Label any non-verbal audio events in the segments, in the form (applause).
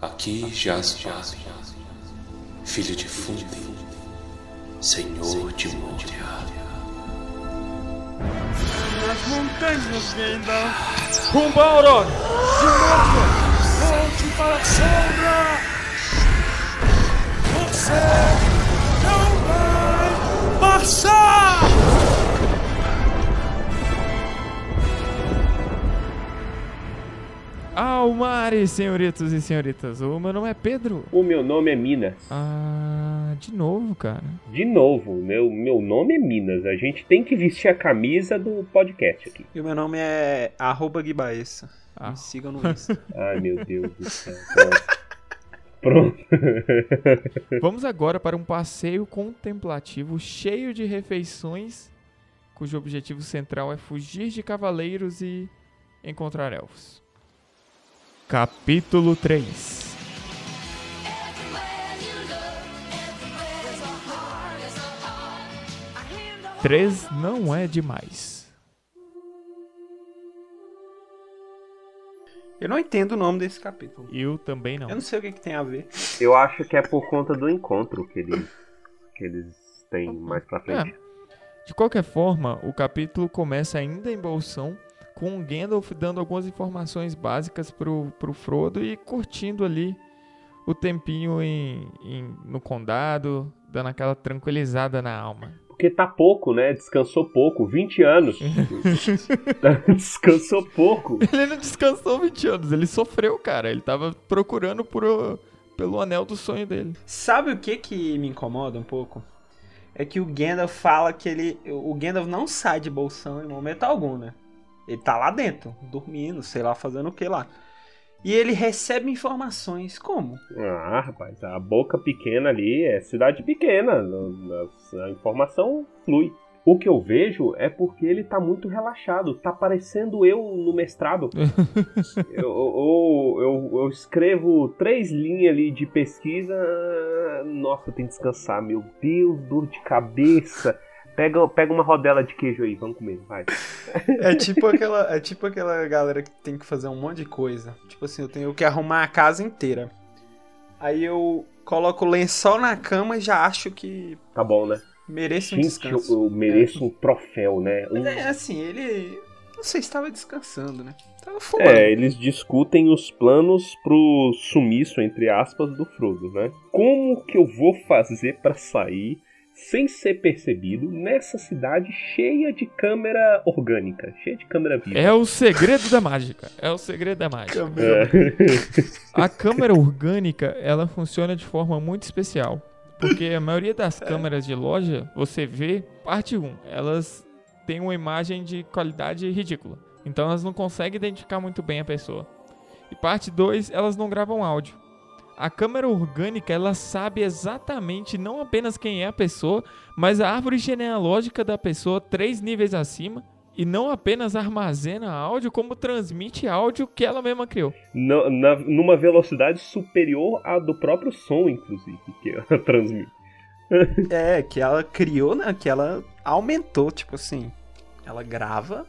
Aqui jaz Vale, filho de Fundi, senhor de Moria. Nas montanhas, Gandalf! Rumba, Aurora! De novo! Volte para a sombra! Você não vai passar! Almares, senhoritos e senhoritas. O meu nome é Pedro. O meu nome é Minas. Ah, de novo, cara. De novo, meu, meu nome é Minas. A gente tem que vestir a camisa do podcast aqui. E o meu nome é arroba Guibaessa. Ah. Me sigam no Insta. (laughs) Ai, meu Deus do céu. Pronto. (laughs) Vamos agora para um passeio contemplativo cheio de refeições, cujo objetivo central é fugir de cavaleiros e encontrar elfos. Capítulo 3 Três não é demais. Eu não entendo o nome desse capítulo. Eu também não. Eu não sei o que, que tem a ver. Eu acho que é por conta do encontro que eles, que eles têm mais pra frente. De qualquer forma, o capítulo começa ainda em Bolsão, com o Gandalf dando algumas informações básicas pro, pro Frodo e curtindo ali o tempinho em, em- no condado, dando aquela tranquilizada na alma. Porque tá pouco, né? Descansou pouco. 20 anos. (laughs) Descansou pouco. Ele não descansou 20 anos, ele sofreu, cara. Ele tava procurando por, o- pelo anel do sonho dele. Sabe o que que me incomoda um pouco? É que o Gandalf fala que ele. O Gandalf não sai de bolsão em momento algum, né? Ele tá lá dentro, dormindo, sei lá, fazendo o que lá. E ele recebe informações. Como? Ah, rapaz, a boca pequena ali é cidade pequena. A informação flui. O que eu vejo é porque ele tá muito relaxado. Tá parecendo eu no mestrado. (laughs) eu, eu, eu, eu escrevo três linhas ali de pesquisa. Nossa, tem que descansar. Meu Deus, dor de cabeça. Pega, pega uma rodela de queijo aí, vamos comer, vai. (laughs) É tipo aquela, é tipo aquela galera que tem que fazer um monte de coisa. Tipo assim, eu tenho que arrumar a casa inteira. Aí eu coloco o lençol na cama e já acho que Tá bom, né? mereço um Gente, eu, descanso. eu mereço um troféu, né? Um- é assim, ele. Não sei se tava descansando, né? Tava fumando. É, eles discutem os planos pro sumiço, entre aspas, do Frodo, né? Como que eu vou fazer pra sair sem ser percebido nessa cidade cheia de câmera orgânica, cheia de câmera viva? É o segredo da mágica. É o segredo da mágica. Cabelo. A câmera orgânica, ela funciona de forma muito especial. Porque a maioria das câmeras de loja, você vê, parte 1, elas têm uma imagem de qualidade ridícula. Então elas não conseguem identificar muito bem a pessoa. E parte 2, elas não gravam áudio. A câmera orgânica, ela sabe exatamente não apenas quem é a pessoa, mas a árvore genealógica da pessoa três níveis acima. E não apenas armazena áudio, como transmite áudio que ela mesma criou. Na- na- numa velocidade superior à do próprio som, inclusive, que ela (laughs) transmite. É, que ela criou, né? Que ela aumentou, tipo assim. Ela grava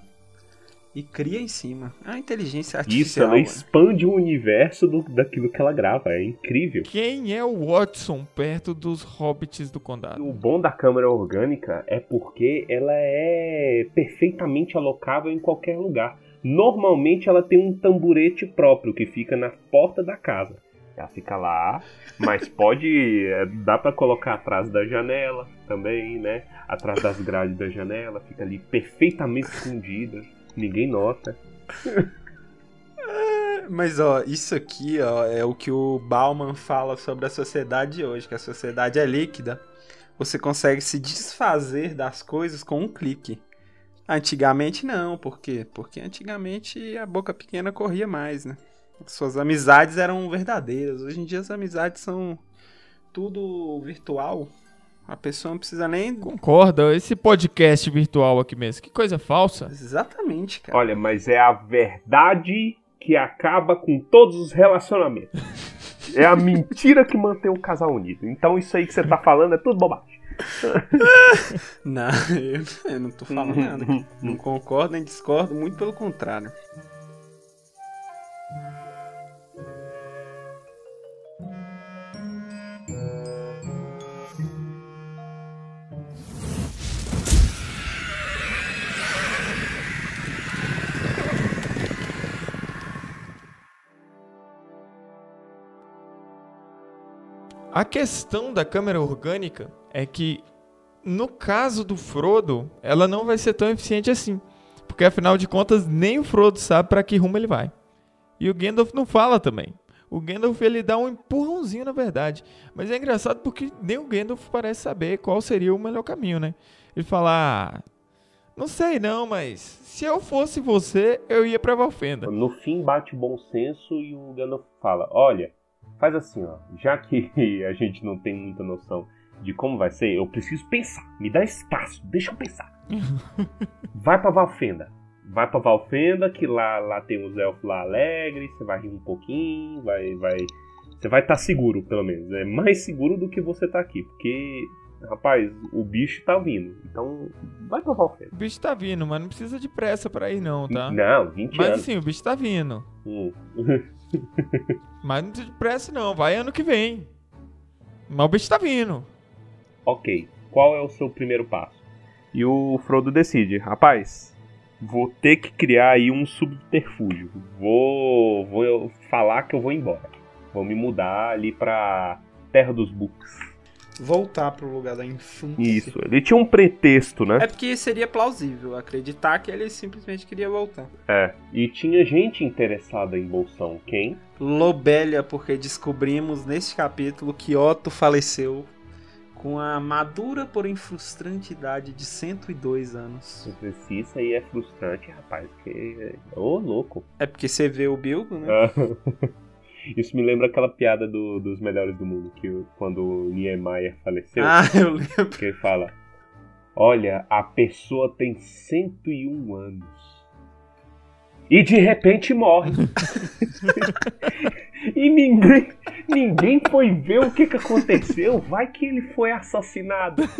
e cria em cima. É uma inteligência Isso, artificial. ela né? expande o universo do- daquilo que ela grava, é incrível. Quem é o Watson perto dos hobbits do condado? O bom da câmera orgânica é porque ela é perfeitamente alocável em qualquer lugar. Normalmente ela tem um tamburete próprio que fica na porta da casa. Ela fica lá, mas (laughs) pode. é, dá pra colocar atrás da janela também, né? Atrás das grades da janela, fica ali perfeitamente escondida. Ninguém nota. Mas ó, isso aqui ó, é o que o Bauman fala sobre a sociedade hoje, que a sociedade é líquida. Você consegue se desfazer das coisas com um clique. Antigamente não, por quê? Porque antigamente a boca pequena corria mais, né? Suas amizades eram verdadeiras. Hoje em dia as amizades são tudo virtual. A pessoa não precisa nem. Concorda? Esse podcast virtual aqui mesmo, que coisa falsa. Exatamente, cara. Olha, mas é a verdade que acaba com todos os relacionamentos. É a mentira que mantém o casal unido. Então isso aí que você tá falando é tudo bobagem. (laughs) Não, eu, eu não tô falando nada. aqui. Não concordo nem discordo, muito pelo contrário. A questão da câmera orgânica é que, no caso do Frodo, ela não vai ser tão eficiente assim. Porque afinal de contas, nem o Frodo sabe para que rumo ele vai. E o Gandalf não fala também. O Gandalf ele dá um empurrãozinho na verdade. Mas é engraçado porque nem o Gandalf parece saber qual seria o melhor caminho, né? Ele fala: ah, não sei não, mas se eu fosse você, eu ia pra Valfenda. No fim bate o bom senso e o Gandalf fala: Olha, faz assim, ó. Já que (laughs) a gente não tem muita noção de como vai ser, eu preciso pensar. Me dá espaço, deixa eu pensar. (laughs) vai pra Valfenda. Vai pra Valfenda, que lá, lá tem os elfos lá alegres, você vai rir um pouquinho, vai. vai Você vai estar tá seguro, pelo menos. É mais seguro do que você tá aqui. Porque rapaz, o bicho tá vindo. Então, vai pra Valfenda. O bicho tá vindo, mas não precisa de pressa pra ir, não, tá? Não, 20 mas, anos. Mas assim, o bicho tá vindo. Hum. (laughs) mas não de pressa, não. Vai ano que vem. Mas o bicho tá vindo. Ok. Qual é o seu primeiro passo? E o Frodo decide, rapaz, vou ter que criar aí um subterfúgio. Vou, vou falar que eu vou embora. Vou me mudar ali pra Terra dos Books voltar pro lugar da infância. Isso, ele tinha um pretexto, né? É porque seria plausível acreditar que ele simplesmente queria voltar. É, e tinha gente interessada em Bolsão. Quem? Lobelia, porque descobrimos neste capítulo que Otto faleceu com a madura, porém frustrante idade de 102 anos. Se isso aí é frustrante, rapaz, que... Ô, oh, louco. É porque você vê o Bilbo, né? (laughs) Isso me lembra aquela piada do, dos melhores do mundo, que quando o Niemeyer faleceu. Ah, (laughs) eu lembro. Que ele fala: Olha, a pessoa tem 101 anos. E de repente morre. (laughs) e ninguém, ninguém foi ver o que, que aconteceu. Vai que ele foi assassinado. (laughs)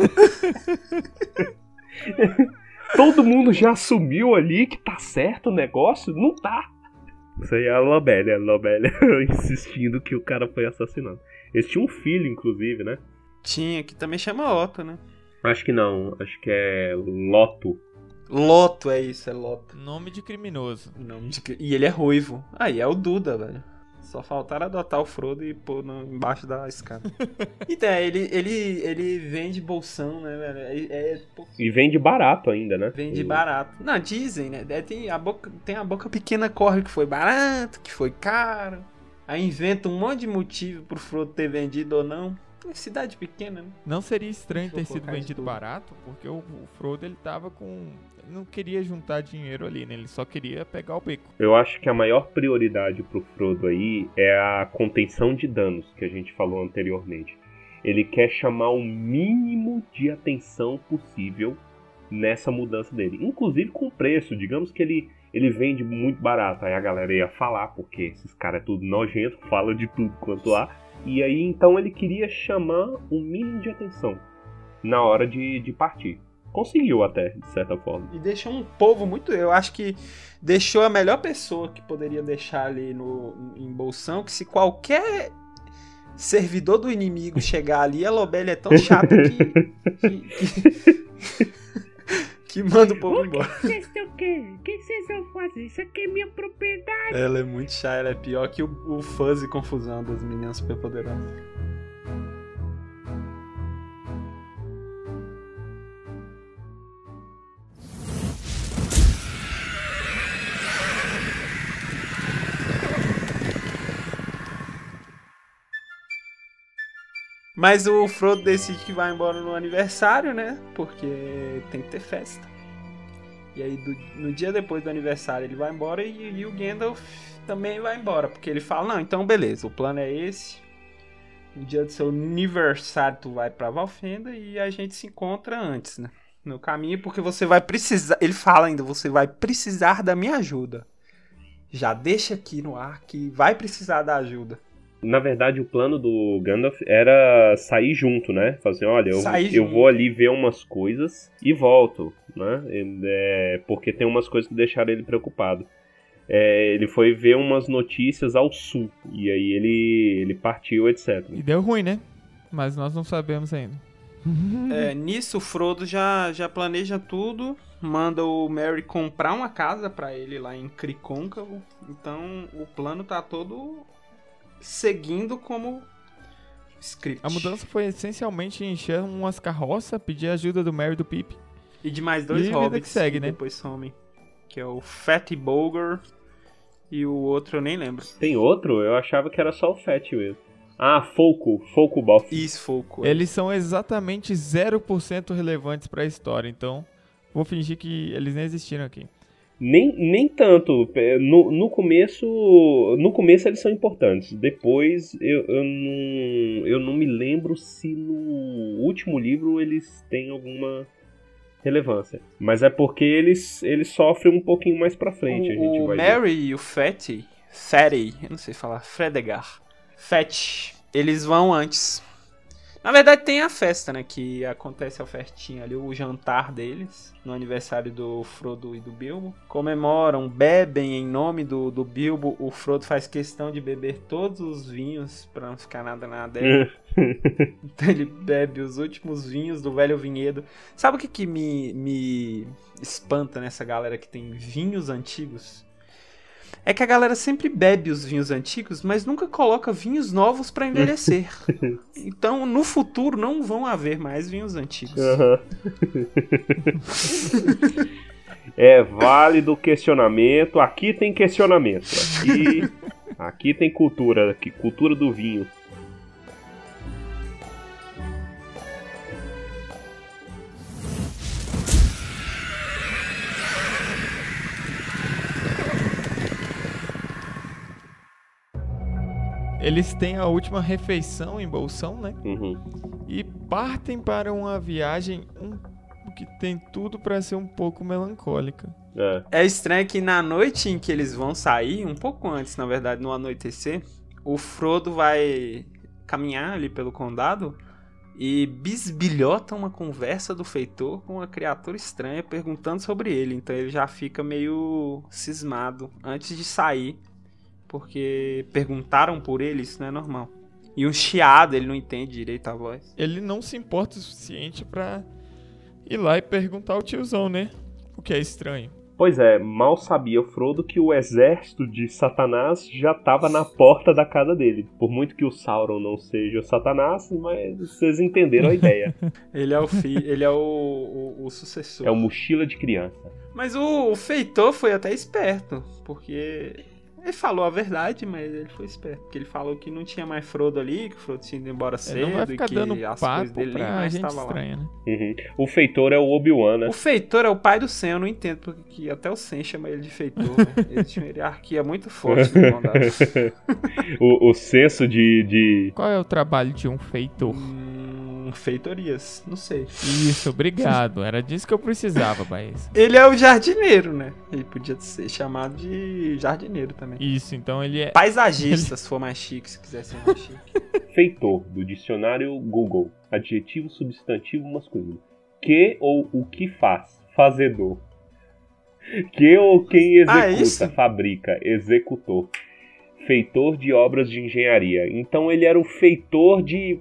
Todo mundo já assumiu ali que tá certo o negócio? Não tá. Isso aí é a Lobélia, a Lobélia (laughs) insistindo que o cara foi assassinado. Eles tinham um filho, inclusive, né? Tinha, que também chama Otto, né? Acho que não, acho que é Loto. Loto, é isso, é Loto. Nome de criminoso. Nome de... E ele é ruivo. Aí ah, é o Duda, velho. Só faltaram adotar o Frodo e pôr no, embaixo da escada. (laughs) então, ele, ele, ele vende bolsão, né, velho? É, é, e vende barato ainda, né? Vende e... barato. Não, dizem, né? É, tem a, boca, tem a boca pequena corre que foi barato, que foi caro. Aí inventa um monte de motivo pro Frodo ter vendido ou não. É cidade pequena, né? Não seria estranho ter sido vendido barato, porque o, o Frodo ele tava com não queria juntar dinheiro ali, né? Ele só queria pegar o beco. Eu acho que a maior prioridade pro Frodo aí é a contenção de danos que a gente falou anteriormente. Ele quer chamar o mínimo de atenção possível nessa mudança dele, inclusive com preço. Digamos que ele ele vende muito barato, aí a galera ia falar porque esses caras é tudo nojento, (laughs) fala de tudo quanto há. E aí então ele queria chamar o mínimo de atenção na hora de, de partir conseguiu até, de certa forma. E deixou um povo muito. Eu acho que deixou a melhor pessoa que poderia deixar ali no, em Bolsão, que se qualquer servidor do inimigo (laughs) chegar ali, a Lobélia é tão chata que. que, que, que manda o povo embora. Vocês o quê? O que vocês vão fazer? Isso aqui é minha propriedade. Ela é muito chata, ela é pior que o, o Fuzzy Confusão das meninas superpoderosas. Mas o Frodo decide que vai embora no aniversário, né? Porque tem que ter festa. E aí, do, no dia depois do aniversário, ele vai embora e, e, o Gandalf também vai embora. Porque ele fala: Não, então beleza, o plano é esse. No dia do seu aniversário, tu vai pra Valfenda e a gente se encontra antes, né? No caminho, porque você vai precisar. Ele fala ainda: Você vai precisar da minha ajuda. Já deixa aqui no ar que vai precisar da ajuda. Na verdade, o plano do Gandalf era sair junto, né? Fazer, assim, olha, eu, eu vou ali ver umas coisas e volto, né? É, porque tem umas coisas que deixaram ele preocupado. É, ele foi ver umas notícias ao sul e aí ele, ele partiu, etc. E deu ruim, né? Mas nós não sabemos ainda. (laughs) É, nisso, o Frodo já, já planeja tudo, manda o Merry comprar uma casa para ele lá em Cricôncavo. Então, o plano tá todo seguindo como script. A mudança foi essencialmente encher umas carroças, pedir ajuda do Mary e do Pip. E de mais dois E hobbits que segue, que né? depois somem. Que é o Fatty Bulger e o outro eu nem lembro. Tem outro? Eu achava que era só o Fat mesmo. Ah, Foco. Foco Boff. Isso, Foco. Eles são exatamente 0% relevantes pra história, então vou fingir que eles nem existiram aqui. Nem, nem tanto. No, no começo. No começo eles são importantes. Depois eu, eu, não, eu não me lembro se no último livro eles têm alguma relevância. Mas é porque eles, eles sofrem um pouquinho mais pra frente. a gente o o vai ver. Mary e o Fatty, Fatty, eu não sei falar, Fredegar, Fat, eles vão antes. Na verdade tem a festa, né, que acontece a festinha ali, o jantar deles, no aniversário do Frodo e do Bilbo. Comemoram, bebem em nome do, do Bilbo, o Frodo faz questão de beber todos os vinhos, pra não ficar nada na adega. (laughs) Então ele bebe os últimos vinhos do velho vinhedo. Sabe o que, que me, me espanta nessa galera que tem vinhos antigos? É que a galera sempre bebe os vinhos antigos, mas nunca coloca vinhos novos pra envelhecer. (laughs) então, no futuro, não vão haver mais vinhos antigos. Aham. (laughs) é válido o questionamento. Aqui tem questionamento. Aqui, aqui tem cultura. Aqui, cultura do vinho. Eles têm a última refeição em Bolsão, né? Uhum. E partem para uma viagem um, que tem tudo pra ser um pouco melancólica. É. É estranho que na noite em que eles vão sair, um pouco antes, na verdade, no anoitecer, o Frodo vai caminhar ali pelo condado e bisbilhota uma conversa do feitor com uma criatura estranha perguntando sobre ele. Então ele já fica meio cismado antes de sair, porque perguntaram por ele, isso não é normal. E um chiado, ele não entende direito a voz. Ele não se importa o suficiente pra ir lá e perguntar ao tiozão, né? O que é estranho. Pois é, mal sabia o Frodo que o exército de Satanás já estava na porta da casa dele. Por muito que o Sauron não seja o Satanás, mas vocês entenderam a ideia. (laughs) Ele é o fi ele é o, o, o sucessor. É o mochila de criança. Mas o, o feitor foi até esperto, porque ele falou a verdade, mas ele foi esperto. Porque ele falou que não tinha mais Frodo ali, que o Frodo tinha ido embora cedo Ele não vai e ficar que dando as coisas papo dele nem pra mais gente estavam lá. estranha, né? Uhum. O feitor é o Obi-Wan, né? O feitor é o pai do Sam, eu não entendo porque que até o Sam chama ele de feitor. né? Ele tinha uma hierarquia muito forte no (laughs) o, o senso de, de. Qual é o trabalho de um feitor? Hum, feitorias, não sei. Isso, obrigado. Era disso que eu precisava, Baez. (laughs) Ele é o jardineiro, né? Ele podia ser chamado de jardineiro também. Isso, então ele é. Paisagista, (laughs) se for mais chique, se quiser ser mais chique. Feitor, do dicionário Google. Adjetivo substantivo masculino. Que ou o que faz? Fazedor. Que ou quem Ah, executa, isso? fabrica, executor. Feitor de obras de engenharia. Então ele era o feitor de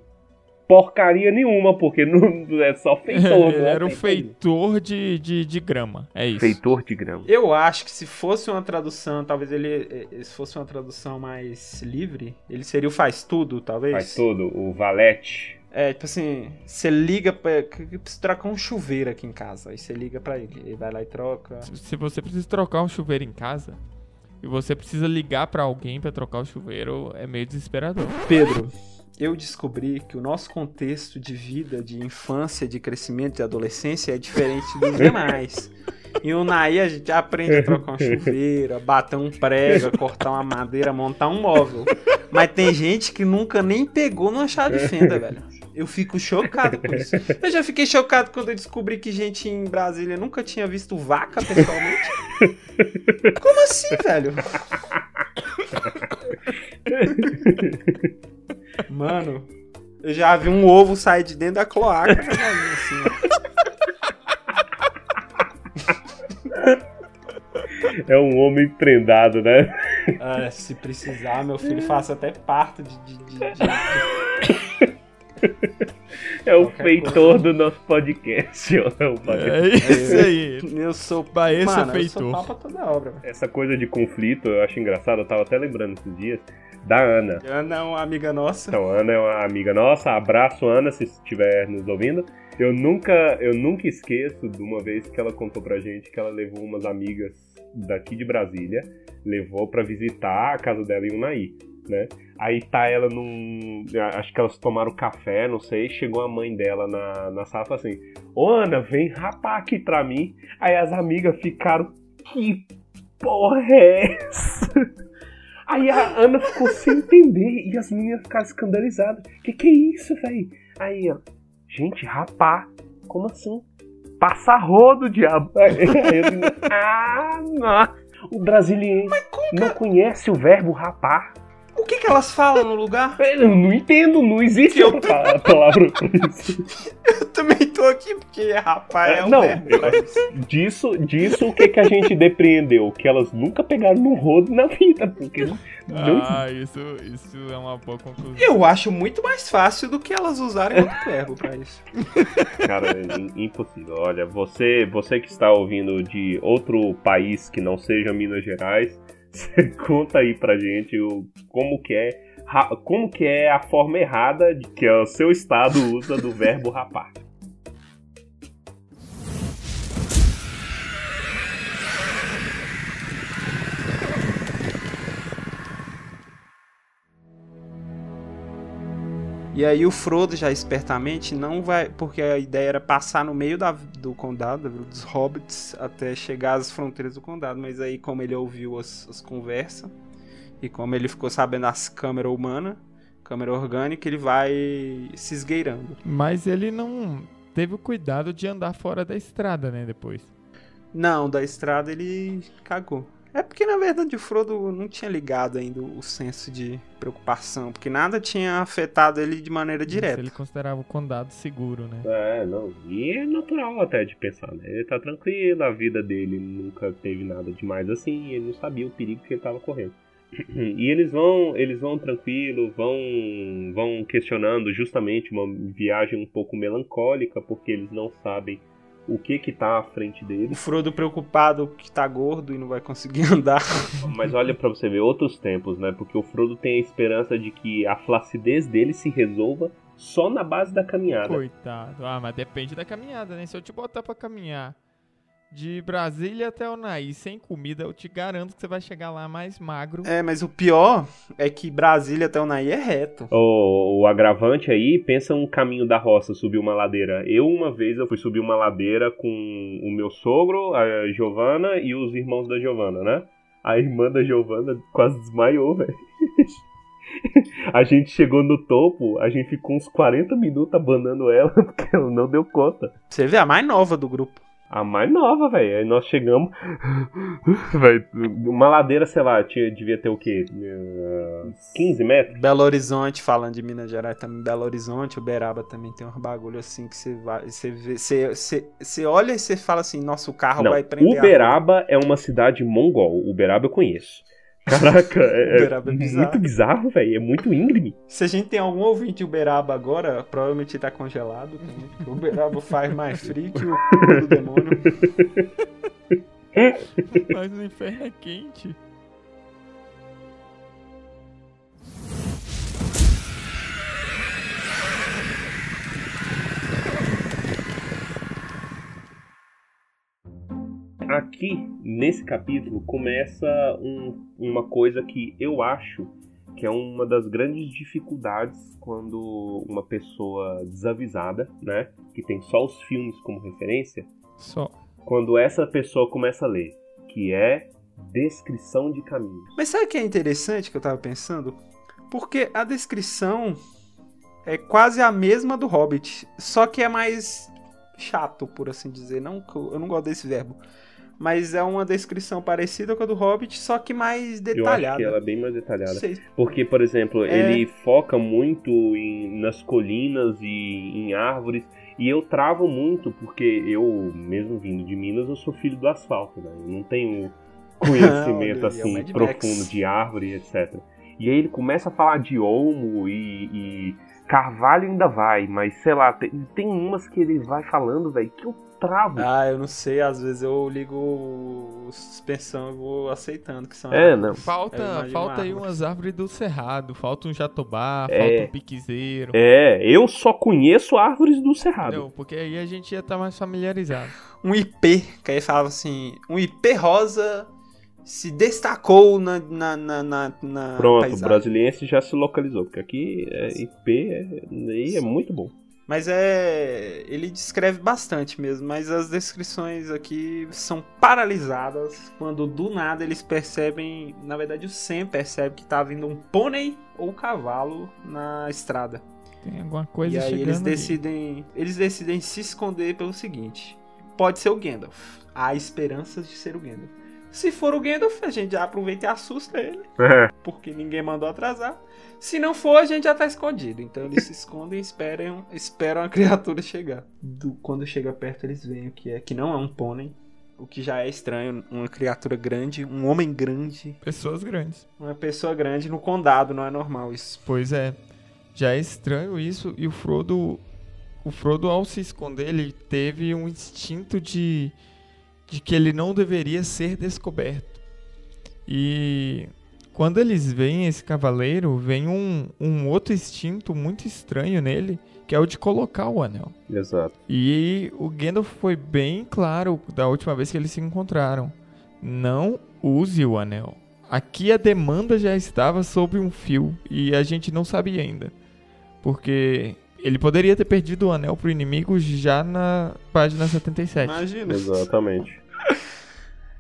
porcaria nenhuma, porque não é só (laughs) feitor. ele não é era o feitoria. feitor de, de, de grama. É isso. Feitor de grama. Eu acho que se fosse uma tradução, talvez ele. eh, Se fosse uma tradução mais livre, ele seria o faz tudo, talvez. Faz todo, o valete. É, tipo assim, você liga pra. que- que Precisa trocar um chuveiro aqui em casa. Aí você liga pra ele. Ele vai lá e troca. Se- Se você precisa trocar um chuveiro em casa e você precisa ligar pra alguém pra trocar o chuveiro, é meio desesperador. Pedro, eu descobri que o nosso contexto de vida, de infância, de crescimento, de adolescência é diferente dos (laughs) demais. E o Naí a gente aprende a trocar um (laughs) chuveiro, a bater um prego, cortar uma madeira, montar um móvel. Mas tem gente que nunca nem pegou numa chave de fenda, velho. Eu fico chocado com isso. Eu já fiquei chocado quando eu descobri que gente em Brasília nunca tinha visto vaca pessoalmente. Como assim, velho? (laughs) Mano, eu já vi um ovo sair de dentro da cloaca. da galinha, assim. É um homem prendado, né? Ah, se precisar, meu filho, faça até parto de. de, de- de- É o Qualquer feitor coisa. do nosso podcast. ó. É o. É isso aí. Eu sou. Baessa Mano, eu feitor. sou pau pra toda obra, velho. Essa coisa de conflito eu acho engraçado, eu tava até lembrando esses dias da Ana. Ana é uma amiga nossa. Então, Ana é uma amiga nossa. Abraço, Ana, se estiver nos ouvindo. Eu nunca, eu nunca esqueço de uma vez que ela contou pra gente que ela levou umas amigas daqui de Brasília, levou pra visitar a casa dela em Unai, né? Aí tá ela num. Acho que elas tomaram café, não sei. Chegou a mãe dela na, na sala e falou assim: Ô Ana, vem rapar aqui pra mim. Aí as amigas ficaram: Que porra é essa? Aí a Ana ficou sem entender e as meninas ficaram escandalizadas. Que que é isso, velho? Aí ela, gente, rapar? Como assim? Passa rodo, diabo. (laughs) Aí eu digo, ah, não. O brasileiro não conhece o verbo rapar. O que, que elas falam no lugar? (laughs) Eu não entendo, não existe Eu- outra (laughs) palavra pra isso. Eu também tô aqui porque rapaz é um não, eu- disso, disso o que, que a gente depreendeu? Que elas nunca pegaram no rodo na vida, porque não Ah, isso, isso é uma boa conclusão. Eu acho muito mais fácil do que elas usarem outro (laughs) verbo pra isso. Cara, é im- impossível. Olha, você, você que está ouvindo de outro país que não seja Minas Gerais, você (laughs) conta aí pra gente como que é como que é a forma errada que o seu estado usa do verbo rapar. E aí o Frodo já espertamente não vai, porque a ideia era passar no meio da- do condado, da vila dos hobbits, até chegar às fronteiras do condado, mas aí como ele ouviu as, as conversas e como ele ficou sabendo as câmeras humanas, câmera orgânica, ele vai se esgueirando. Mas ele não teve o cuidado de andar fora da estrada, né, depois. Não, da estrada ele cagou. É porque na verdade o Frodo não tinha ligado ainda o senso de preocupação, porque nada tinha afetado ele de maneira direta. Ele considerava o condado seguro, né? É, não. E é natural até de pensar, né? Ele tá tranquilo, a vida dele nunca teve nada demais assim, ele não sabia o perigo que ele tava correndo. E eles vão, eles vão tranquilo, vão, vão questionando justamente uma viagem um pouco melancólica, porque eles não sabem o que que tá à frente O deles. Frodo preocupado que tá gordo e não vai conseguir (laughs) andar. Mas olha pra você ver outros tempos, né? Porque o Frodo tem a esperança de que a flacidez dele se resolva só na base da caminhada. Coitado. Ah, mas depende da caminhada, né? Se eu te botar pra caminhar de Brasília até Unaí sem comida, eu te garanto que você vai chegar lá mais magro. É, mas o pior é que Brasília até Unaí é reto. O, o agravante aí, pensa um caminho da roça, subir uma ladeira. Eu, uma vez, eu fui subir uma ladeira com o meu sogro, a Giovana e os irmãos da Giovana, né? A irmã da Giovana quase desmaiou, velho. (laughs) A gente chegou no topo, a gente ficou uns 40 minutos abanando ela, (laughs) porque ela não deu conta. Você vê a mais nova do grupo. A mais nova, velho. Aí nós chegamos. (laughs) Uma ladeira, sei lá, tinha, devia ter o quê? Eh, 15 metros? Belo Horizonte, falando de Minas Gerais também, Belo Horizonte, Uberaba também tem uns bagulho assim que você vai. Você vê. Você, você, você olha e você fala assim, nossa, o carro Não, vai prender. Uberaba é uma cidade mongol. Uberaba eu conheço. Caraca, é, é Uberaba é bizarro. muito bizarro, velho. É muito íngreme. Se a gente tem algum ouvinte de Uberaba agora, provavelmente tá congelado também. Porque Uberaba faz mais frio que o cu do demônio. Mas o inferno é quente. Aqui, nesse capítulo, começa um- uma coisa que eu acho que é uma das grandes dificuldades quando uma pessoa desavisada, né, que tem só os filmes como referência, Só. quando essa pessoa começa a ler, que é descrição de caminhos. Mas sabe o que é interessante que eu tava pensando? Porque a descrição é quase a mesma do Hobbit, só que é mais chato, por assim dizer. Não, eu não gosto desse verbo. Mas é uma descrição parecida com a do Hobbit, só que mais Eu acho detalhada. que ela é bem mais detalhada. Sei. Porque, por exemplo, É. ele foca muito em- nas colinas e em árvores. E eu travo muito, porque eu, mesmo vindo de Minas, eu sou filho do asfalto, né? Eu não tenho (laughs) conhecimento é assim Max. profundo de árvore, etc. E aí ele começa a falar de olmo e, e Carvalho ainda vai, mas sei lá, tem, tem umas que ele vai falando, velho, que eu travo. Ah, eu não sei, às vezes eu ligo o suspensão e vou aceitando que são É, não. Falta, imagino falta aí umas árvores do cerrado. Falta um jatobá, É. falta um piquezeiro. É, eu só conheço árvores do Cerrado. Não, porque aí a gente ia estar mais familiarizado. Um IP, que aí falava assim, um IP rosa se destacou na, na, na, na, na Pronto, o paisagem. brasiliense já se localizou, porque aqui é IP é, é muito bom. Mas é. Ele descreve bastante mesmo, mas as descrições aqui são paralisadas quando do nada eles percebem. Na verdade, o Sam percebe que tá vindo um pônei ou cavalo na estrada. Tem alguma coisa e aí chegando eles ali. decidem. Eles decidem se esconder pelo seguinte: pode ser o Gandalf. Há esperanças de ser o Gandalf. Se for o Gandalf, a gente já aproveita e assusta ele, (laughs) porque ninguém mandou atrasar. Se não for, a gente já tá escondido. Então eles se (laughs) escondem e esperam, esperam a criatura chegar. Do- quando chega perto, eles veem o que é, que não é um pônei. O que já é estranho, uma criatura grande, um homem grande, Pessoas grandes. uma pessoa grande no condado, não é normal isso. Pois é. Já é estranho isso e o Frodo. O Frodo, ao se esconder, ele teve um instinto de. De que ele não deveria ser descoberto. E. Quando eles veem esse cavaleiro, vem um, um outro instinto muito estranho nele, que é o de colocar o anel. Exato. E o Gandalf foi bem claro da última vez que eles se encontraram. Não use o anel. Aqui a demanda já estava sobre um fio e a gente não sabia ainda. Porque ele poderia ter perdido o anel pro inimigo já na página 77. Imagina. Exatamente.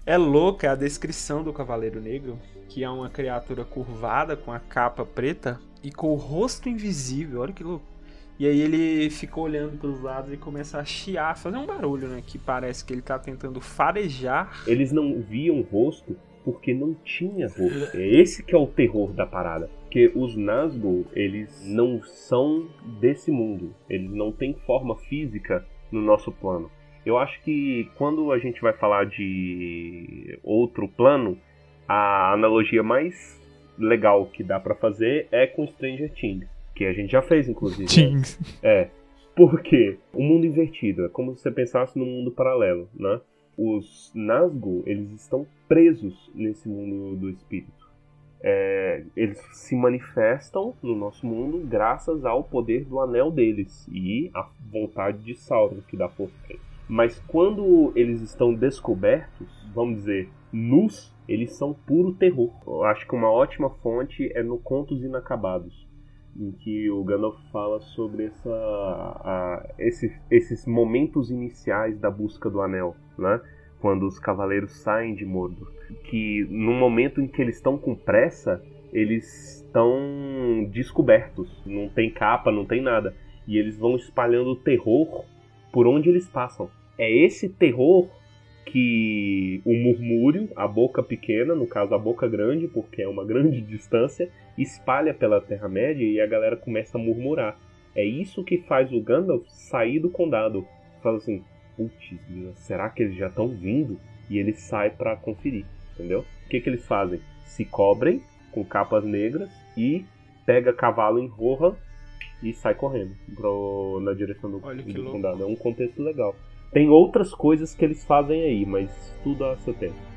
É louca a descrição do Cavaleiro Negro, que é uma criatura curvada com a capa preta e com o rosto invisível. Olha que louco. E aí ele fica olhando para os lados e começa a chiar, fazer um barulho, né? Que parece que ele tá tentando farejar. Eles não viam rosto porque não tinha rosto. É esse que é o terror da parada. Porque os Nazgûl, eles não são desse mundo. Eles não têm forma física no nosso plano. Eu acho que quando a gente vai falar de outro plano, a analogia mais legal que dá pra fazer é com Stranger Things, que a gente já fez inclusive. Tings. É. Porque o mundo invertido é como se você pensasse num mundo paralelo, né? Os Nazgûl, eles estão presos nesse mundo do espírito. É, eles se manifestam no nosso mundo graças ao poder do anel deles e à vontade de Sauron, que dá força pra eles. Mas quando eles estão descobertos, vamos dizer, nus, eles são puro terror. Eu acho que uma ótima fonte é no Contos Inacabados em que o Gandalf fala sobre essa, a- esse- esses momentos iniciais da busca do anel, né? Quando os cavaleiros saem de Mordor, que no momento em que eles estão com pressa, eles estão descobertos, não tem capa, não tem nada, e eles vão espalhando terror por onde eles passam. É esse terror que o murmúrio, a boca pequena, no caso a boca grande, porque é uma (laughs) grande distância, espalha pela Terra-média e a galera começa a murmurar. É isso que faz o Gandalf sair do condado. Fala assim, putz, será que eles já estão vindo? E ele sai pra conferir, entendeu? O que, que eles fazem? Se cobrem com capas negras e pega cavalo em Rohan e sai correndo pro, na direção do, do condado. É um contexto legal. Tem outras coisas que eles fazem aí, mas tudo a seu tempo.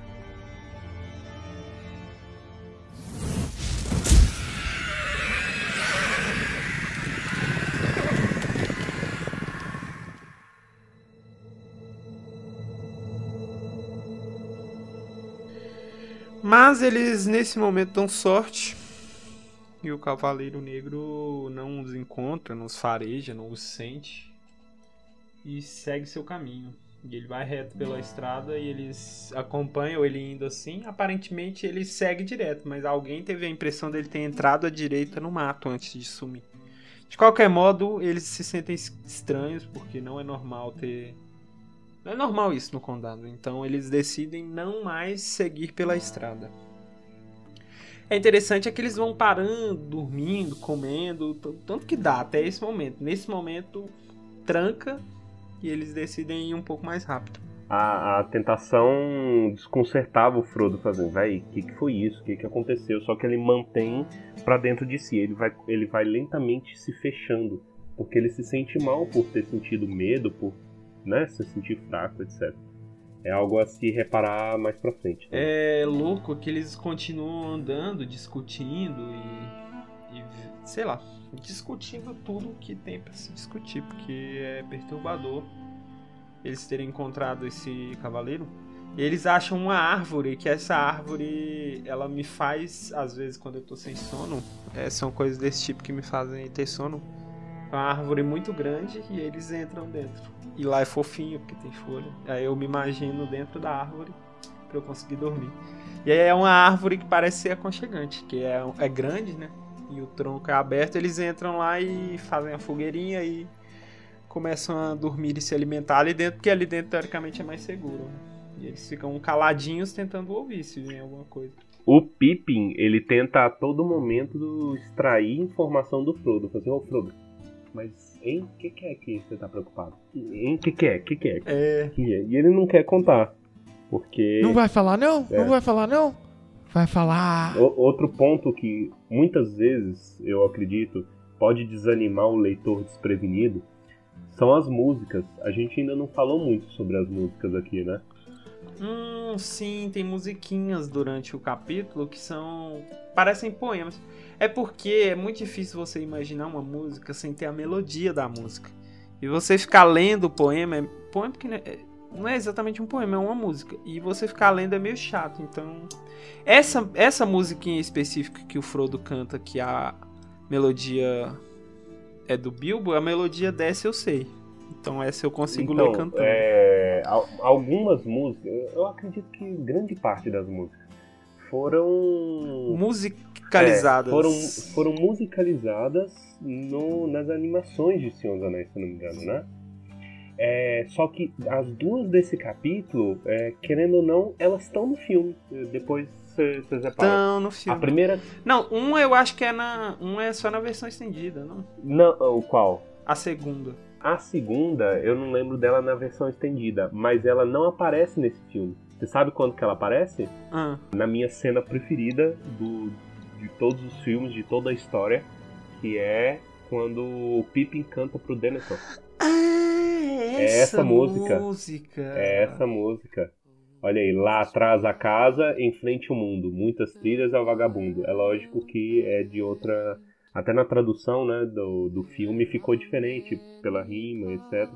Mas eles nesse momento dão sorte. E o Cavaleiro Negro não os encontra, não os fareja, não os sente. E segue seu caminho. E ele vai reto pela estrada e eles acompanham ele indo assim. Aparentemente ele segue direto, mas alguém teve a impressão dele ter entrado à direita no mato antes de sumir. De qualquer modo, eles se sentem es- estranhos porque não é normal ter. Não é normal isso no condado. Então eles decidem não mais seguir pela estrada. É interessante é que eles vão parando, dormindo, comendo, tanto que dá até esse momento. Nesse momento, tranca e eles decidem ir um pouco mais rápido. a, a tentação desconcertava o Frodo, fazendo, véi, o que, que foi isso? O que, que aconteceu? Só que ele mantém pra dentro de si, ele vai, ele vai lentamente se fechando, porque ele se sente mal por ter sentido medo, por né, se sentir fraco, etc. É algo a se reparar mais pra frente. né? É louco que eles continuam andando, discutindo e, e, sei lá, discutindo tudo que tem pra se discutir, porque é perturbador eles terem encontrado esse cavaleiro. Eles acham uma árvore, que essa árvore, ela me faz, às vezes, quando eu tô sem sono, é, são coisas desse tipo que me fazem ter sono. É uma árvore muito grande e eles entram dentro. E lá é fofinho, porque tem folha. Aí eu me imagino dentro da árvore pra eu conseguir dormir. E aí é uma árvore que parece ser aconchegante, que é, é grande, né? E o tronco é aberto, eles entram lá e fazem a fogueirinha e começam a dormir e se alimentar ali dentro, porque ali dentro teoricamente é mais seguro. Né? E eles ficam caladinhos tentando ouvir se vem alguma coisa. O Pippin, ele tenta a todo momento extrair informação do Frodo. Fazer, ô Frodo, mas em que que é que você tá preocupado? Em que que é? Que que é? É. É? E ele não quer contar. Porque Não vai falar não? É. Não vai falar não? Vai falar. o- outro ponto que muitas vezes, eu acredito, pode desanimar o leitor desprevenido são as músicas. A gente ainda não falou muito sobre as músicas aqui, né? Hum, sim, tem musiquinhas durante o capítulo que são. parecem poemas. É porque é muito difícil você imaginar uma música sem ter a melodia da música. E você ficar lendo o poema. É... Poema que não é... exatamente um poema, é uma música. E você ficar lendo é meio chato. Então. Essa, essa musiquinha específica que o Frodo canta, que a melodia é do Bilbo, a melodia dessa eu sei. Então essa eu consigo ler Então, cantando. é, al- algumas músicas, eu acredito que grande parte das músicas foram Musicalizadas. É, foram, foram musicalizadas no- nas animações de Senhor dos Anéis, se não me engano, né? É, só que as duas desse capítulo, é, querendo ou não, elas estão no filme. Depois vocês reparam. Então, no A filme. primeira. Não, um eu acho que é na. Um é só na versão estendida, não? Não, o qual? A segunda. A segunda, eu não lembro dela na versão estendida, mas ela não aparece nesse filme. Você sabe quando que ela aparece? Ah, Na minha cena preferida do, de todos os filmes, de toda a história, que é quando o Pippin canta pro Denethor. É essa música. música. É essa música. Olha aí, lá atrás a casa, em frente o mundo. Muitas trilhas ao vagabundo. É lógico que é de outra. Até na tradução né, do, do filme ficou diferente pela rima, etc.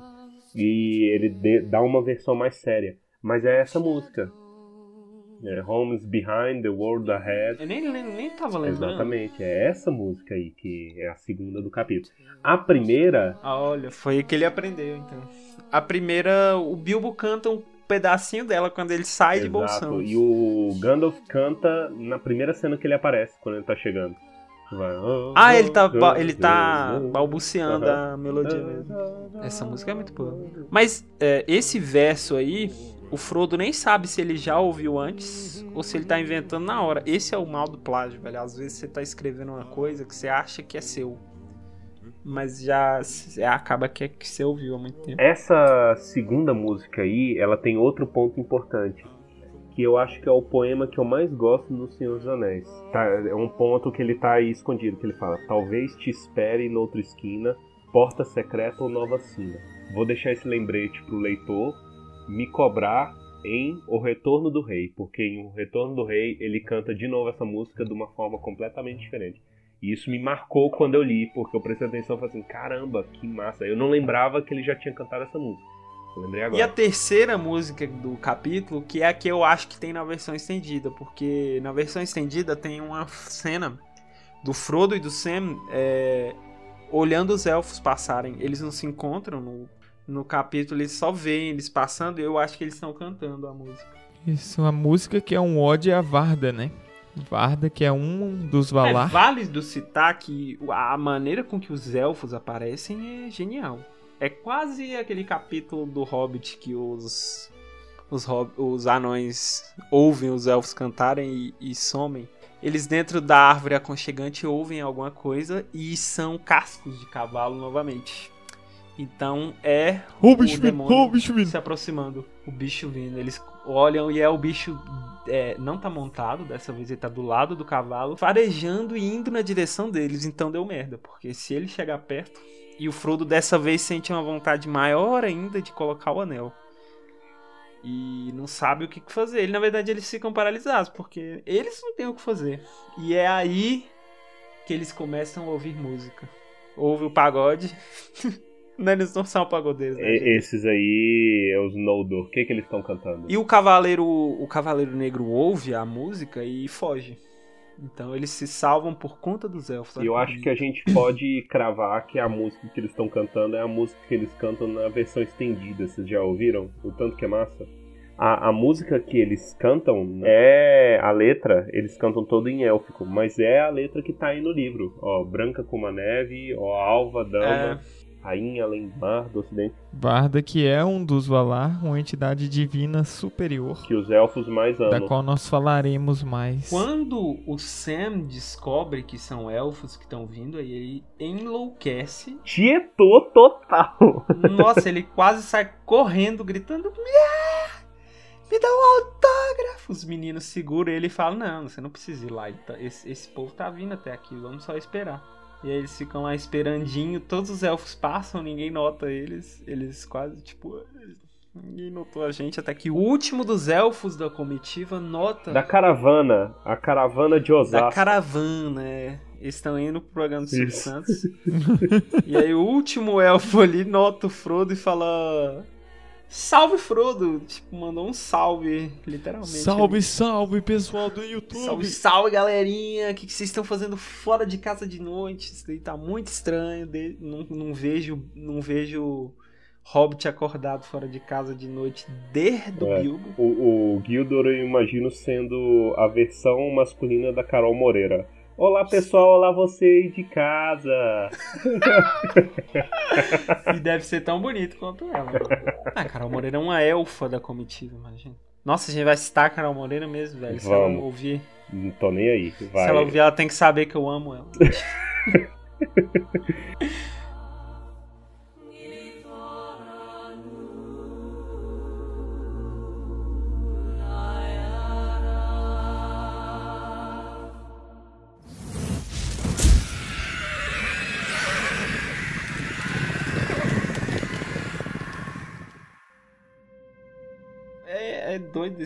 E ele de- dá uma versão mais séria. Mas é essa música. É, Homes Behind, The World Ahead. Eu nem, nem, nem tava lembrando. Exatamente, é essa música aí que é a segunda do capítulo. A primeira Ah, olha, foi que ele aprendeu, então. A primeira, o Bilbo canta um pedacinho dela quando ele sai de bolsão. E o Gandalf canta na primeira cena que ele aparece, quando ele tá chegando. "Oh, Ah, ele tá, ba- oh, ele tá oh, balbuciando Aham. a melodia mesmo. (laughs) Essa música é muito boa. Mas é, esse verso aí, o Frodo nem sabe se ele já ouviu antes ou se ele tá inventando na hora. Esse é o mal do plágio, velho. Às vezes você tá escrevendo uma coisa que você acha que é seu. Mas já acaba que é que você ouviu há muito tempo. Essa segunda música aí, ela tem outro ponto importante. Que eu acho que é o poema que eu mais gosto no Senhor dos Anéis. Tá, é um ponto que ele tá aí escondido, que ele fala: Talvez te espere noutra esquina, porta secreta ou nova sina. Vou deixar esse lembrete pro leitor me cobrar em O Retorno do Rei, porque em O Retorno do Rei ele canta de novo essa música de uma forma completamente diferente. E isso me marcou quando eu li, porque eu prestei atenção e falei assim: caramba, que massa. Eu não lembrava que ele já tinha cantado essa música. Eu lembrei E a agora. terceira música do capítulo, que é a que eu acho que tem na versão estendida, porque na versão estendida tem uma cena do Frodo e do Sam é, olhando os elfos passarem. Eles não se encontram no, no capítulo, eles só veem eles passando e eu acho que eles estão cantando a música. Isso, uma música que é um ode a Varda, né? Varda, que é um dos É Valar. válido citar que a maneira com que os elfos aparecem é genial. É quase aquele capítulo do Hobbit que os os, os anões ouvem os elfos cantarem e, e somem. Eles dentro da árvore aconchegante ouvem alguma coisa e são cascos de cavalo novamente. Então é Ô, bicho vindo, demônio ô, bicho vindo. se aproximando. O bicho vindo. Eles olham e é o bicho. é, não tá montado, dessa vez ele tá do lado do cavalo, farejando e indo na direção deles. Então deu merda, porque se ele chegar perto. E o Frodo dessa vez sente uma vontade maior ainda de colocar o anel. E não sabe o que que fazer. Ele, na verdade, eles ficam paralisados, porque eles não têm o que fazer. E é aí que eles começam a ouvir música. Ouve o pagode. (laughs) não, eles não são pagodeiros, né? gente? E- esses aí, é os Noldor. O que que eles estão cantando? E o cavaleiro, o cavaleiro negro ouve a música e foge. Então eles se salvam por conta dos elfos. E eu acho que a gente pode cravar que a música que eles estão cantando é a música que eles cantam na versão estendida. Vocês já ouviram? O tanto que é massa? A, a música que eles cantam é a letra, eles cantam todo em élfico, mas é a letra que tá aí no livro. Ó, branca como a neve, ó, alva, dama, rainha além do mar do ocidente, Varda, que é um dos Valar, uma entidade divina superior, que os elfos mais da amam. qual nós falaremos mais. Quando o Sam descobre que são elfos que estão vindo, aí ele enlouquece. (laughs) Tietou total. Nossa, ele quase sai correndo, gritando: "Ah, Me dá um autógrafo! Os meninos seguram ele e falam: Não, você não precisa ir lá. tá- Esse, esse povo tá vindo até aqui, vamos só esperar. E aí eles ficam lá esperandinho, todos os elfos passam, ninguém nota eles. Eles quase, tipo, ninguém notou a gente, até que o último dos elfos da comitiva nota Da caravana, a caravana de da Osasco. caravana, é. Eles estão indo pro programa do Silvio. Santos. e aí o último elfo ali nota o Frodo e fala. Salve Frodo! Tipo, mandou um salve, literalmente. Salve, salve, pessoal do YouTube. Salve, salve, galerinha! O que, que vocês estão fazendo fora de casa de noite? Isso daí tá muito estranho. de- Não, não vejo não vejo Hobbit acordado fora de casa de noite desde o É. Bilbo. O, o Gildor eu imagino sendo a versão masculina da Carol Moreira. Olá pessoal, olá vocês de casa. (laughs) E deve ser tão bonito quanto ela. Ah, Carol Moreira é uma elfa da comitiva, imagina. Nossa, a gente vai citar a Carol Moreira mesmo, velho. Se ela ouvir, Não tô nem aí. Vai. se ela ouvir, ela tem que saber que eu amo ela. (laughs)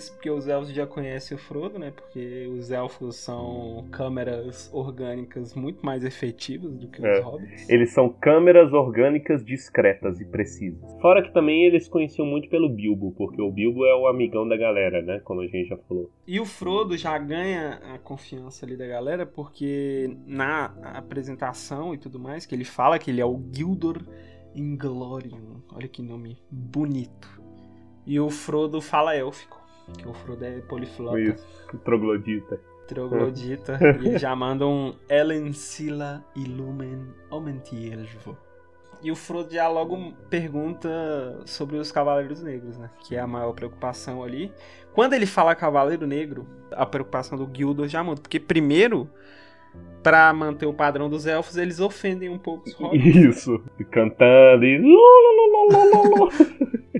porque os elfos já conhecem o Frodo, né? Porque os elfos são câmeras orgânicas muito mais efetivas do que os É. hobbits. Eles são câmeras orgânicas discretas e precisas. Fora que também eles conheciam muito pelo Bilbo, porque o Bilbo é o amigão da galera, né? Como a gente já falou. E o Frodo já ganha a confiança ali da galera, porque na apresentação e tudo mais, que ele fala que ele é o Gildor Inglorium. Olha que nome bonito. E o Frodo fala élfico, que o Frodo é poliflota, Isso, troglodita. troglodita, (laughs) e ele já manda um Elen Sila Illumen Omentielvo. E o Frodo já logo pergunta sobre os Cavaleiros Negros, né? Que é a maior preocupação ali. Quando ele fala Cavaleiro Negro, a preocupação do Gildor já muda. Porque primeiro, pra manter o padrão dos elfos, eles ofendem um pouco os hobbits. Isso. E Cantando e.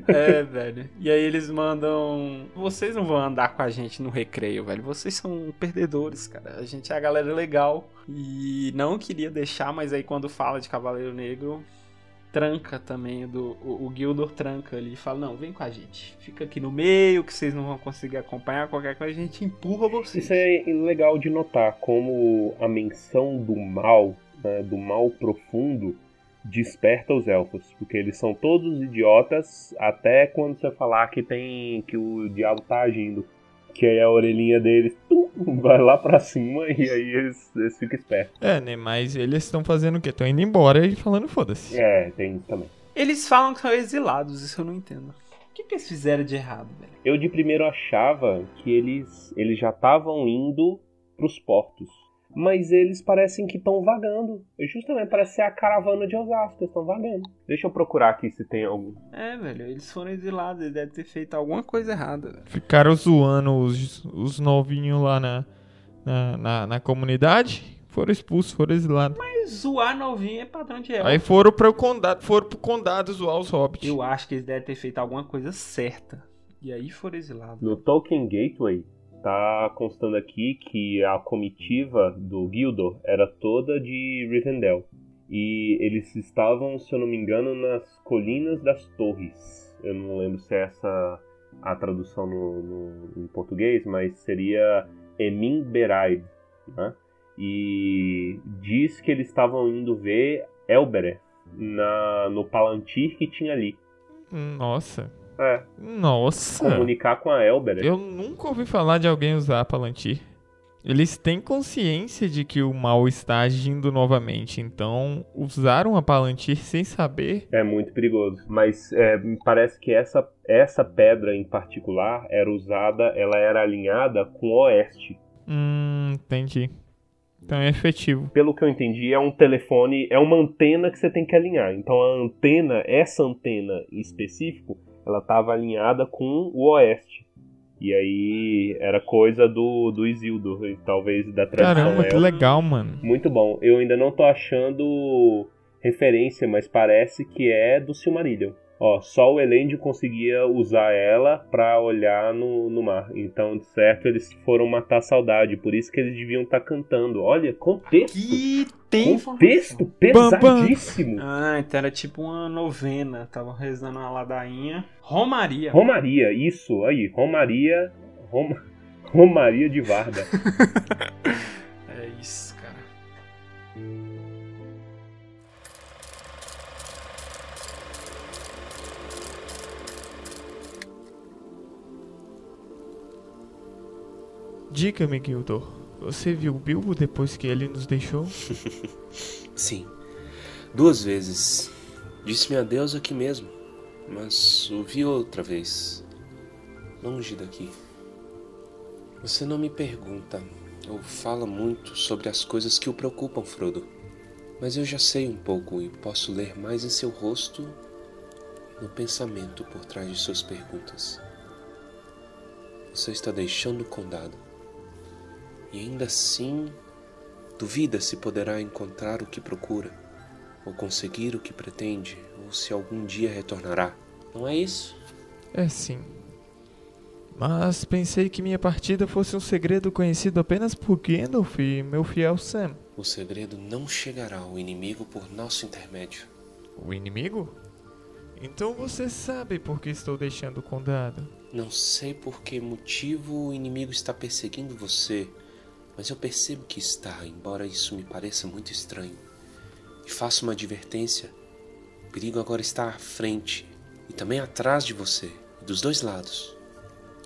É, velho. E aí eles mandam. Vocês não vão andar com a gente no recreio, velho. Vocês são perdedores, cara. A gente é a galera legal. E não queria deixar, mas aí quando fala de Cavaleiro Negro, tranca também. Do, o, o Gildor tranca ali e fala: Não, vem com a gente. Fica aqui no meio, que vocês não vão conseguir acompanhar. Qualquer coisa a gente empurra vocês. Isso é legal de notar, como a menção do mal, né, do mal profundo, desperta os elfos. Porque eles são todos idiotas, até quando você falar que tem. que o diabo tá agindo. Que aí a orelhinha deles tum, vai lá pra cima e aí eles, eles ficam espertos. É, né? Mas eles estão fazendo o quê? Estão indo embora e falando foda-se. É, tem isso também. Eles falam que são exilados, isso eu não entendo. O que, que eles fizeram de errado, velho? Eu de primeiro achava que eles, eles já estavam indo pros portos. Mas eles parecem que estão vagando. Justamente, parece ser a caravana de Osasco, eles estão vagando. Deixa eu procurar aqui se tem algum. É, velho, eles foram exilados, eles devem ter feito alguma coisa errada, velho. Ficaram zoando os, os novinhos lá na, na, na, na comunidade. Foram expulsos, foram exilados. Zoar novinho é padrão de elfo. Aí foram pro condado, foram pro condado zoar os hobbits. Eu acho que eles devem ter feito alguma coisa certa. E aí foram exilados. No Tolkien Gateway, tá constando aqui que a comitiva do Gildor era toda de Rivendell. E eles estavam, se eu não me engano, nas Colinas das Torres. Eu não lembro se é essa a tradução no, no- em português, mas seria Emin Beraid, né? E diz que eles estavam indo ver Elbereth na, no Palantir que tinha ali. Nossa. É, Nossa. comunicar com a Elbereth. Eu nunca ouvi falar de alguém usar Palantir. Eles têm consciência de que o mal está agindo novamente, então usaram a Palantir sem saber. É muito perigoso. Mas é, me parece que essa, essa pedra em particular era usada, ela era alinhada com o oeste. Hum, entendi. Então é efetivo. Pelo que eu entendi, é um telefone, é uma antena que você tem que alinhar. Então a antena, essa antena em específico, ela estava alinhada com o oeste. E aí era coisa do, do Isildur, e talvez da tradição Caramba, que legal, mano. Muito bom. Eu ainda não tô achando referência, mas parece que é do Silmarillion. Ó, só o Elend conseguia usar ela pra olhar no, no mar. Então, de certo, eles foram matar a saudade. Por isso que eles deviam estar cantando. Olha, contexto. Que tem Contexto pesadíssimo. Ah, então era tipo uma novena. Estavam rezando uma ladainha. Romaria. Romaria, isso aí. Romaria. Roma, Romaria de Varda. (laughs) É isso, cara. Diga-me, Gildor, você viu Bilbo depois que ele nos deixou? (laughs) Sim. Duas vezes. Disse-me adeus aqui mesmo. Mas o vi outra vez. Longe daqui. Você não me pergunta ou fala muito sobre as coisas que o preocupam, Frodo. Mas eu já sei um pouco e posso ler mais em seu rosto no pensamento por trás de suas perguntas. Você está deixando o condado. E ainda assim Duvida se poderá encontrar o que procura, ou conseguir o que pretende, ou se algum dia retornará. Não é isso? É sim. Mas pensei que minha partida fosse um segredo conhecido apenas por Gandalf e meu fiel Sam. O segredo não chegará ao inimigo por nosso intermédio. O inimigo? Então você sabe por que estou deixando o condado. Não sei por que motivo o inimigo está perseguindo você, mas eu percebo que está, embora isso me pareça muito estranho. E faço uma advertência: o perigo agora está à frente e também atrás de você, dos dois lados.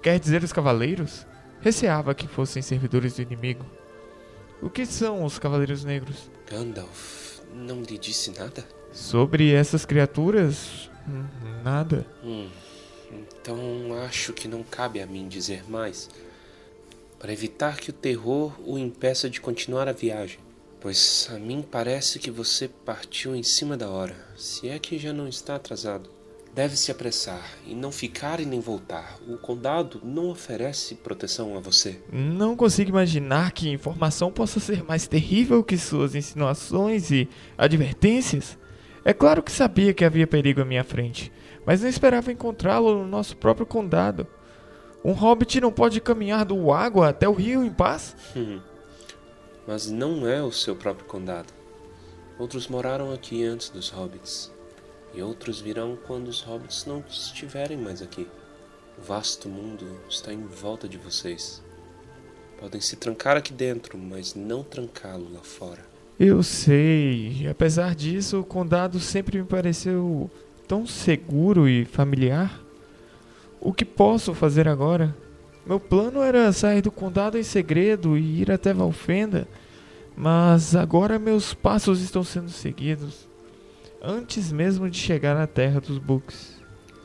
Quer dizer os cavaleiros? Receava que fossem servidores do inimigo. O que são os cavaleiros negros? Gandalf não lhe disse nada? Sobre essas criaturas? Nada. Hum, então acho que não cabe a mim dizer mais, para evitar que o terror o impeça de continuar a viagem. Pois a mim parece que você partiu em cima da hora, se é que já não está atrasado. Deve se apressar e não ficar e nem voltar. O condado não oferece proteção a você. Não consigo imaginar que informação possa ser mais terrível que suas insinuações e advertências. É claro que sabia que havia perigo à minha frente, mas não esperava encontrá-lo no nosso próprio condado. Um hobbit não pode caminhar do água até o rio em paz? Hum. Mas não é o seu próprio condado. Outros moraram aqui antes dos hobbits. E outros virão quando os hobbits não estiverem mais aqui. O vasto mundo está em volta de vocês. Podem se trancar aqui dentro, mas não trancá-lo lá fora. Eu sei, e apesar disso, o condado sempre me pareceu tão seguro e familiar. O que posso fazer agora? Meu plano era sair do condado em segredo e ir até Valfenda, mas agora meus passos estão sendo seguidos antes mesmo de chegar à terra dos Books.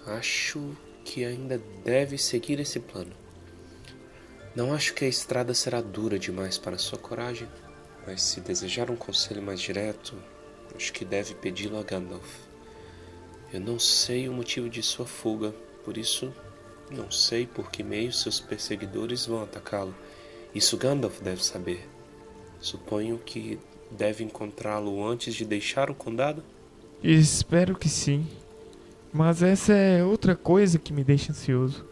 Acho que ainda deve seguir esse plano. Não acho que a estrada será dura demais para sua coragem, mas se desejar um conselho mais direto, acho que deve pedi-lo a Gandalf. Eu não sei o motivo de sua fuga, por isso não sei por que meio seus perseguidores vão atacá-lo. Isso Gandalf deve saber. Suponho que deve encontrá-lo antes de deixar o condado? Espero que sim. Mas essa é outra coisa que me deixa ansioso.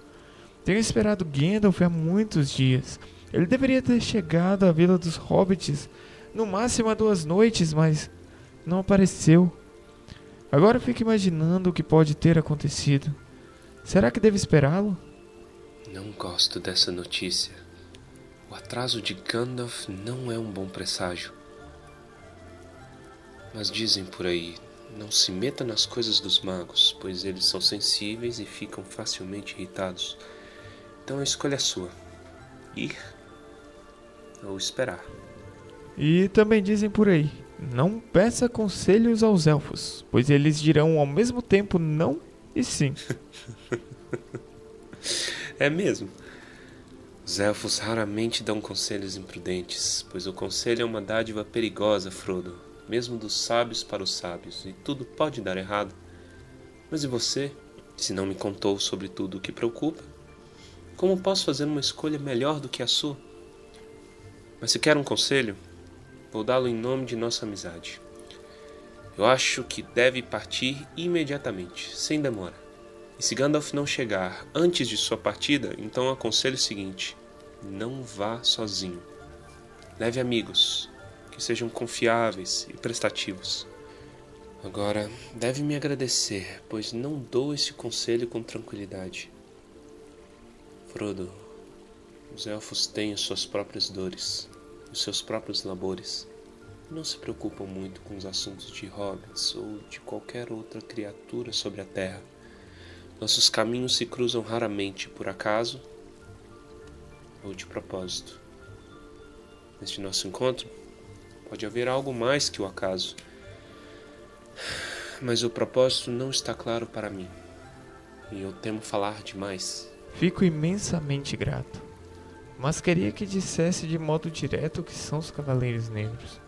Tenho esperado Gandalf há muitos dias. Ele deveria ter chegado à Vila dos Hobbits no máximo há duas noites, mas não apareceu. Agora fico imaginando o que pode ter acontecido. Será que devo esperá-lo? Não gosto dessa notícia. O atraso de Gandalf não é um bom presságio. Mas dizem por aí, não se meta nas coisas dos magos, pois eles são sensíveis e ficam facilmente irritados. Então a escolha é sua: ir ou esperar. E também dizem por aí: não peça conselhos aos elfos, pois eles dirão ao mesmo tempo não e sim. (laughs) É mesmo. Os elfos raramente dão conselhos imprudentes, pois o conselho é uma dádiva perigosa, Frodo, mesmo dos sábios para os sábios, e tudo pode dar errado. Mas e você, se não me contou sobre tudo o que preocupa? Como posso fazer uma escolha melhor do que a sua? Mas se quer um conselho, vou dá-lo em nome de nossa amizade. Eu acho que deve partir imediatamente, sem demora. E se Gandalf não chegar antes de sua partida, então aconselho o seguinte: não vá sozinho. Leve amigos, que sejam confiáveis e prestativos. Agora, deve me agradecer, pois não dou esse conselho com tranquilidade. Frodo, os elfos têm as suas próprias dores, os seus próprios labores. Não se preocupam muito com os assuntos de hobbits ou de qualquer outra criatura sobre a terra. Nossos caminhos se cruzam raramente por acaso ou de propósito. Neste nosso encontro, pode haver algo mais que o acaso. Mas o propósito não está claro para mim. E eu temo falar demais. Fico imensamente grato. Mas queria que dissesse de modo direto o que são os Cavaleiros Negros.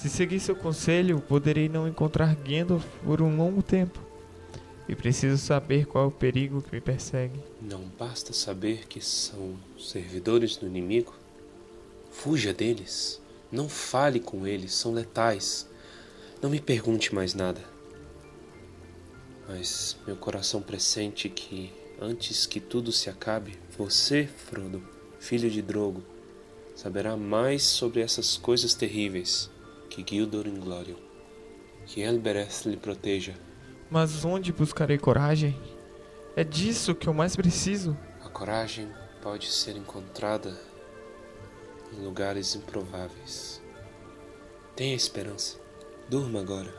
Se seguir seu conselho, poderei não encontrar Gandalf por um longo tempo. E preciso saber qual é o perigo que me persegue. Não basta saber que são servidores do inimigo? Fuja deles. Não fale com eles, são letais. Não me pergunte mais nada. Mas meu coração pressente que, antes que tudo se acabe, você, Frodo, filho de Drogo, saberá mais sobre essas coisas terríveis que Gildor Inglório. Que Elbereth lhe proteja. Mas onde buscarei coragem? É disso que eu mais preciso. A coragem pode ser encontrada em lugares improváveis. Tenha esperança. Durma agora.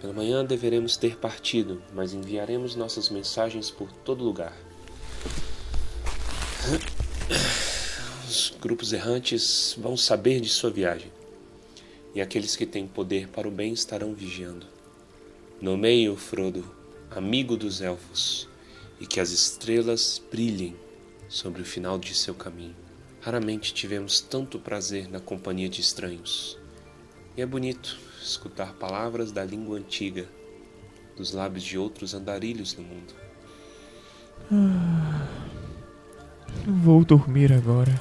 Pela manhã deveremos ter partido, mas enviaremos nossas mensagens por todo lugar. Os grupos errantes vão saber de sua viagem, e aqueles que têm poder para o bem estarão vigiando. Nomeie-o, Frodo, amigo dos elfos, e que as estrelas brilhem sobre o final de seu caminho. Raramente tivemos tanto prazer na companhia de estranhos. E é bonito escutar palavras da língua antiga dos lábios de outros andarilhos no mundo. Vou dormir agora.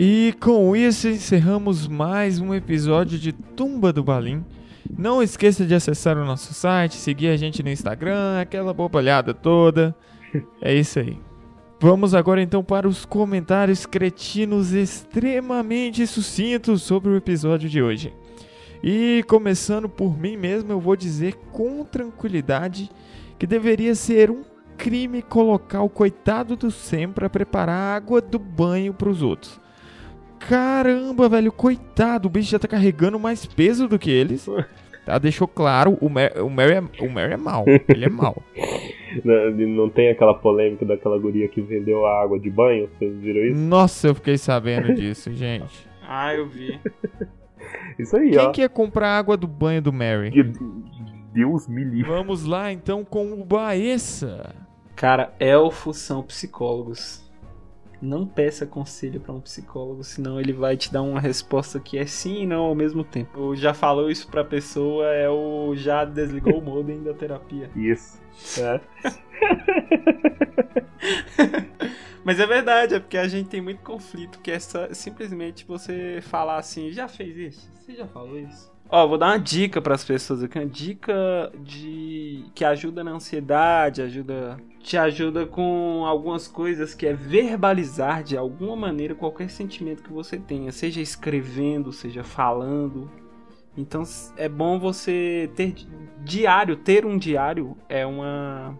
E com isso encerramos mais um episódio de Tumba do Balim. Não esqueça de acessar o nosso site, seguir a gente no Instagram, aquela bobalhada toda. (laughs) É isso aí. Vamos agora então para os comentários cretinos extremamente sucintos sobre o episódio de hoje. E começando por mim mesmo, eu vou dizer com tranquilidade que deveria ser um crime colocar o coitado do Sam para preparar água do banho para os outros. Caramba, velho, coitado, o bicho já tá carregando mais peso do que eles. Tá, deixou claro, o Mary, o Mary, é, o Mary é mal, ele é mal. (laughs) Não, não tem aquela polêmica daquela guria que vendeu a água de banho? Vocês viram isso? Nossa, eu fiquei sabendo disso, gente. Ah, eu vi. (laughs) Isso aí, Quem ó. que ia comprar água do banho do Mary? Deus me livre. Vamos lá então com o Baessa. Cara, elfos são psicólogos. Não peça conselho pra um psicólogo, senão ele vai te dar uma resposta que é sim e não ao mesmo tempo. O já falou isso pra pessoa é o já desligou o modem da terapia. (laughs) Isso. É. (laughs) Mas é verdade, é porque a gente tem muito conflito que é simplesmente você falar assim, já fez isso? Você já falou isso? Ó, vou dar uma dica para as pessoas aqui, uma dica de que ajuda na ansiedade, ajuda te ajuda com algumas coisas que é verbalizar de alguma maneira qualquer sentimento que você tenha, seja escrevendo, seja falando. Então é bom você ter diário, ter um diário é uma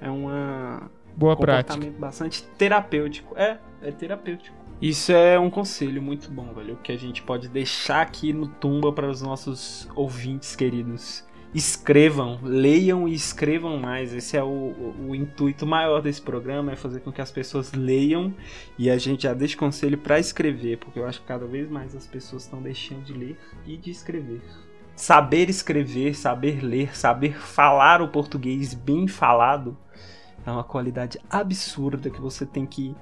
é uma Boa prática. bastante terapêutico. É, é terapêutico. Isso é um conselho muito bom, velho, que a gente pode deixar aqui no Tumba para os nossos ouvintes queridos. Escrevam, leiam e escrevam mais. Esse é o, o- o intuito maior desse programa, é fazer com que as pessoas leiam e a gente já deixe conselho para escrever, porque eu acho que cada vez mais as pessoas estão deixando de ler e de escrever. Saber escrever, saber ler, saber falar o português bem falado é uma qualidade absurda que você tem que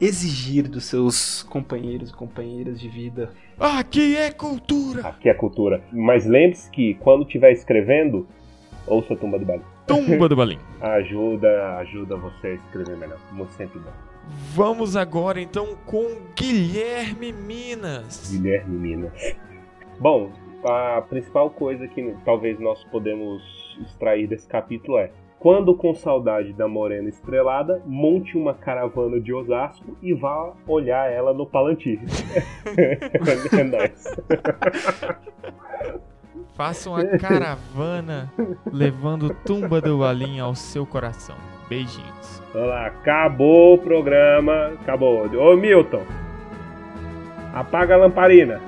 exigir dos seus companheiros e companheiras de vida. Aqui é cultura. Aqui é cultura. Mas lembre-se que quando estiver escrevendo, ouça a tumba do baile. Tumba do Balim. (laughs) Ajuda, ajuda você a escrever melhor. Muito sempre bom. Vamos agora então com Guilherme Minas. Guilherme Minas. Bom, a principal coisa que talvez nós podemos extrair desse capítulo é quando com saudade da morena estrelada, monte uma caravana de Osasco e vá olhar ela no Palantir. é nóis. (laughs) Faça uma caravana levando Tumba do Balim ao seu coração. Beijinhos. Vamos lá, acabou o programa. Acabou. Ô Milton, apaga a lamparina.